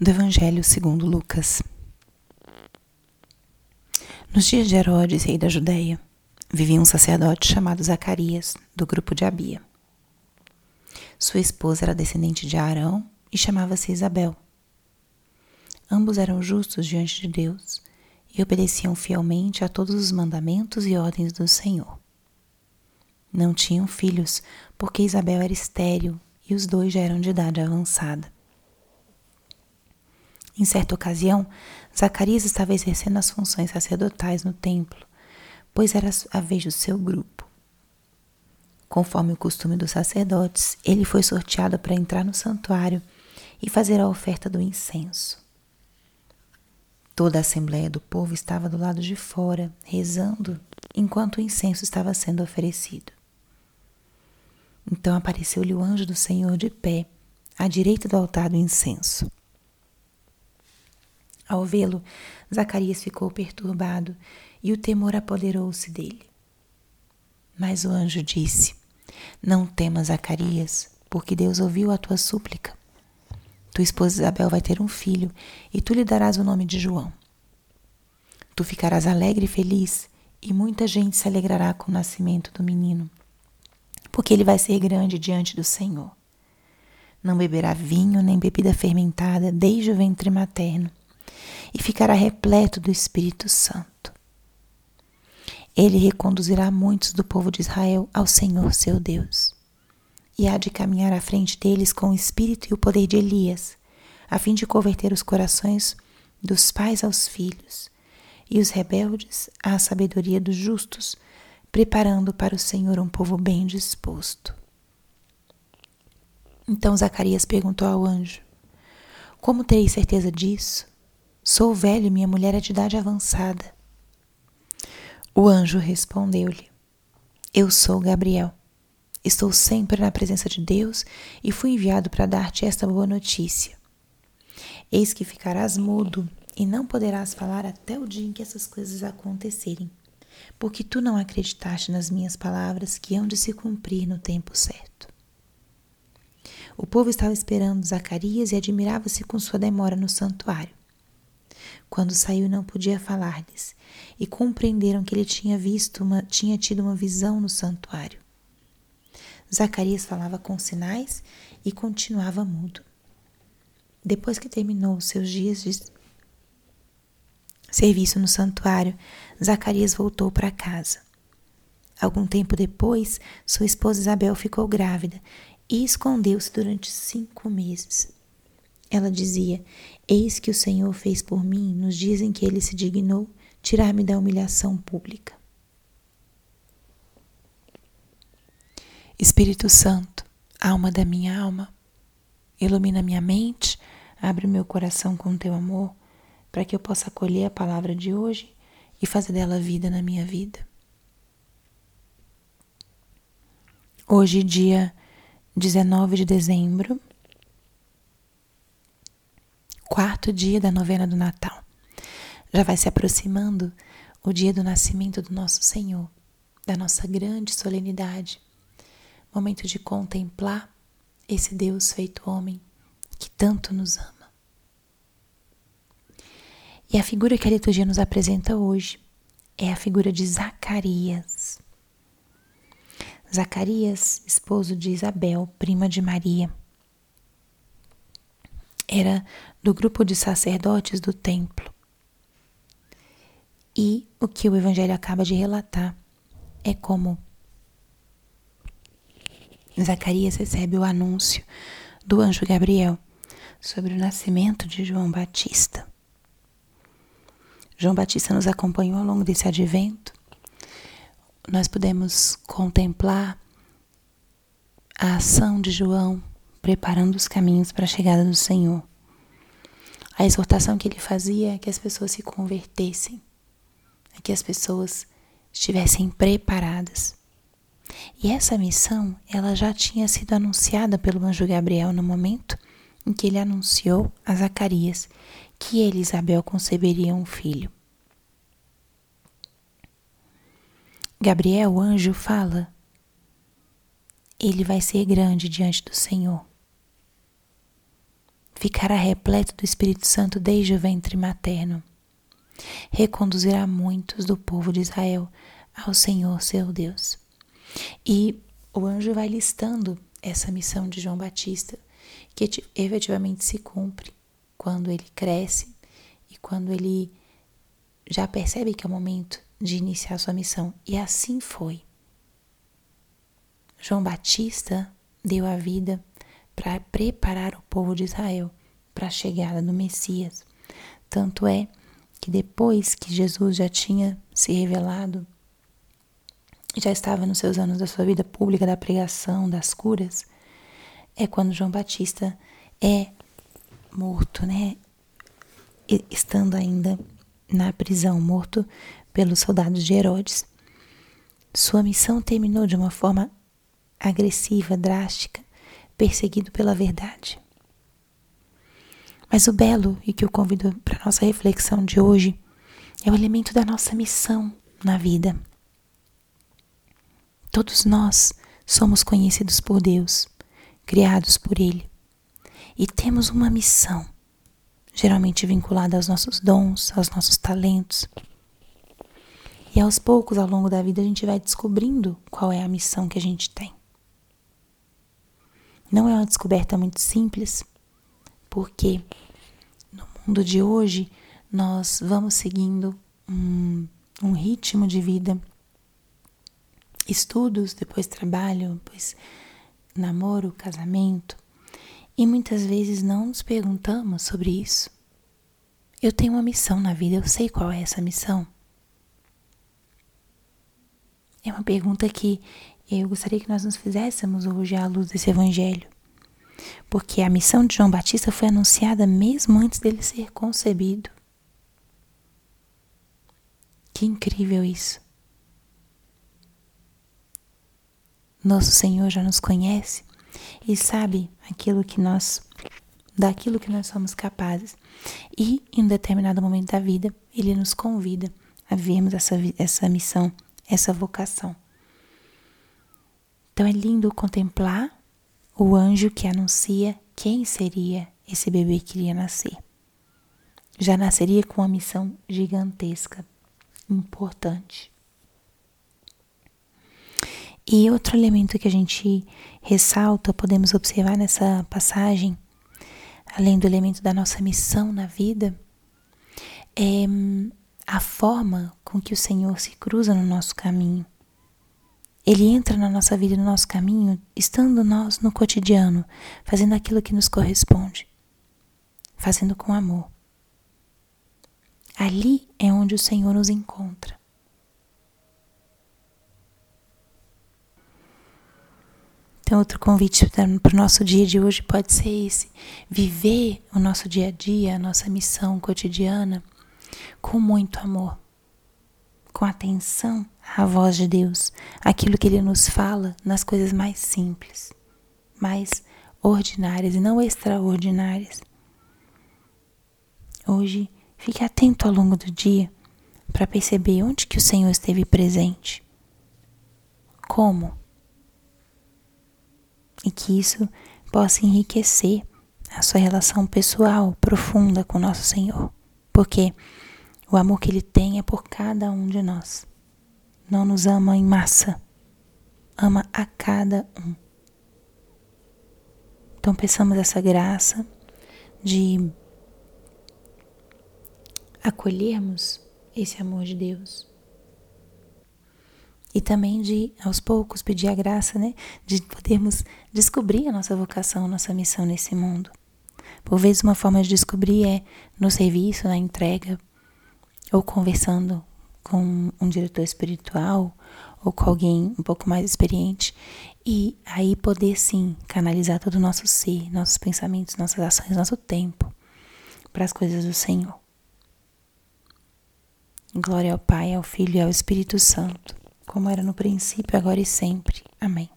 do Evangelho segundo Lucas. Nos dias de Herodes, rei da Judéia, vivia um sacerdote chamado Zacarias, do grupo de Abia. Sua esposa era descendente de Arão e chamava-se Isabel. Ambos eram justos diante de Deus e obedeciam fielmente a todos os mandamentos e ordens do Senhor. Não tinham filhos, porque Isabel era estéril e os dois já eram de idade avançada. Em certa ocasião, Zacarias estava exercendo as funções sacerdotais no templo, pois era a vez do seu grupo. Conforme o costume dos sacerdotes, ele foi sorteado para entrar no santuário e fazer a oferta do incenso. Toda a assembleia do povo estava do lado de fora, rezando, enquanto o incenso estava sendo oferecido. Então apareceu-lhe o anjo do Senhor de pé, à direita do altar do incenso. Ao vê-lo, Zacarias ficou perturbado e o temor apoderou-se dele. Mas o anjo disse: Não temas, Zacarias, porque Deus ouviu a tua súplica. Tua esposa Isabel vai ter um filho e tu lhe darás o nome de João. Tu ficarás alegre e feliz, e muita gente se alegrará com o nascimento do menino, porque ele vai ser grande diante do Senhor. Não beberá vinho nem bebida fermentada desde o ventre materno e ficará repleto do Espírito Santo. Ele reconduzirá muitos do povo de Israel ao Senhor seu Deus, e há de caminhar à frente deles com o espírito e o poder de Elias, a fim de converter os corações dos pais aos filhos, e os rebeldes à sabedoria dos justos, preparando para o Senhor um povo bem disposto. Então Zacarias perguntou ao anjo: Como terei certeza disso? Sou velho e minha mulher é de idade avançada. O anjo respondeu-lhe: Eu sou Gabriel. Estou sempre na presença de Deus e fui enviado para dar-te esta boa notícia. Eis que ficarás mudo e não poderás falar até o dia em que essas coisas acontecerem, porque tu não acreditaste nas minhas palavras que hão de se cumprir no tempo certo. O povo estava esperando Zacarias e admirava-se com sua demora no santuário. Quando saiu, não podia falar-lhes, e compreenderam que ele tinha visto uma, tinha tido uma visão no santuário. Zacarias falava com sinais e continuava mudo. Depois que terminou seus dias de serviço no santuário, Zacarias voltou para casa. Algum tempo depois, sua esposa Isabel ficou grávida e escondeu-se durante cinco meses. Ela dizia: Eis que o Senhor fez por mim nos dias em que ele se dignou tirar-me da humilhação pública. Espírito Santo, alma da minha alma, ilumina minha mente, abre meu coração com teu amor, para que eu possa acolher a palavra de hoje e fazer dela vida na minha vida. Hoje, dia 19 de dezembro, quarto dia da novena do Natal. Já vai se aproximando o dia do nascimento do nosso Senhor, da nossa grande solenidade. Momento de contemplar esse Deus feito homem que tanto nos ama. E a figura que a liturgia nos apresenta hoje é a figura de Zacarias. Zacarias, esposo de Isabel, prima de Maria era do grupo de sacerdotes do templo. E o que o Evangelho acaba de relatar é como Zacarias recebe o anúncio do anjo Gabriel sobre o nascimento de João Batista. João Batista nos acompanhou ao longo desse advento. Nós podemos contemplar a ação de João preparando os caminhos para a chegada do Senhor. A exortação que ele fazia é que as pessoas se convertessem, é que as pessoas estivessem preparadas. E essa missão, ela já tinha sido anunciada pelo anjo Gabriel no momento em que ele anunciou a Zacarias que ele e Isabel conceberiam um filho. Gabriel, o anjo, fala: Ele vai ser grande diante do Senhor ficará repleto do Espírito Santo desde o ventre materno. Reconduzirá muitos do povo de Israel ao Senhor seu Deus. E o anjo vai listando essa missão de João Batista, que efetivamente se cumpre quando ele cresce e quando ele já percebe que é o momento de iniciar sua missão. E assim foi. João Batista deu a vida para preparar o povo de Israel para a chegada do Messias. Tanto é que depois que Jesus já tinha se revelado, já estava nos seus anos da sua vida pública, da pregação, das curas, é quando João Batista é morto, né? Estando ainda na prisão, morto pelos soldados de Herodes. Sua missão terminou de uma forma agressiva, drástica, perseguido pela verdade. Mas o belo e que eu convido para nossa reflexão de hoje é o elemento da nossa missão na vida. Todos nós somos conhecidos por Deus, criados por Ele, e temos uma missão, geralmente vinculada aos nossos dons, aos nossos talentos. E aos poucos, ao longo da vida, a gente vai descobrindo qual é a missão que a gente tem. Não é uma descoberta muito simples, porque no mundo de hoje nós vamos seguindo um, um ritmo de vida, estudos, depois trabalho, depois namoro, casamento, e muitas vezes não nos perguntamos sobre isso. Eu tenho uma missão na vida, eu sei qual é essa missão. É uma pergunta que eu gostaria que nós nos fizéssemos hoje à luz desse evangelho. Porque a missão de João Batista foi anunciada mesmo antes dele ser concebido. Que incrível isso! Nosso Senhor já nos conhece e sabe aquilo que nós daquilo que nós somos capazes. E em um determinado momento da vida, ele nos convida a vermos essa, essa missão, essa vocação. Então é lindo contemplar o anjo que anuncia quem seria esse bebê que iria nascer. Já nasceria com uma missão gigantesca, importante. E outro elemento que a gente ressalta, podemos observar nessa passagem, além do elemento da nossa missão na vida, é a forma com que o Senhor se cruza no nosso caminho. Ele entra na nossa vida, no nosso caminho, estando nós no cotidiano, fazendo aquilo que nos corresponde, fazendo com amor. Ali é onde o Senhor nos encontra. Então, outro convite para o nosso dia de hoje pode ser esse: viver o nosso dia a dia, a nossa missão cotidiana, com muito amor, com atenção à voz de Deus, aquilo que Ele nos fala nas coisas mais simples, mais ordinárias e não extraordinárias. Hoje, fique atento ao longo do dia para perceber onde que o Senhor esteve presente. Como? E que isso possa enriquecer a sua relação pessoal profunda com nosso Senhor. Porque o amor que Ele tem é por cada um de nós. Não nos ama em massa, ama a cada um. Então, peçamos essa graça de acolhermos esse amor de Deus. E também de, aos poucos, pedir a graça, né, de podermos descobrir a nossa vocação, a nossa missão nesse mundo. Por vezes, uma forma de descobrir é no serviço, na entrega, ou conversando com um diretor espiritual ou com alguém um pouco mais experiente e aí poder sim canalizar todo o nosso ser, nossos pensamentos, nossas ações, nosso tempo para as coisas do Senhor. Glória ao Pai, ao Filho e ao Espírito Santo, como era no princípio, agora e sempre. Amém.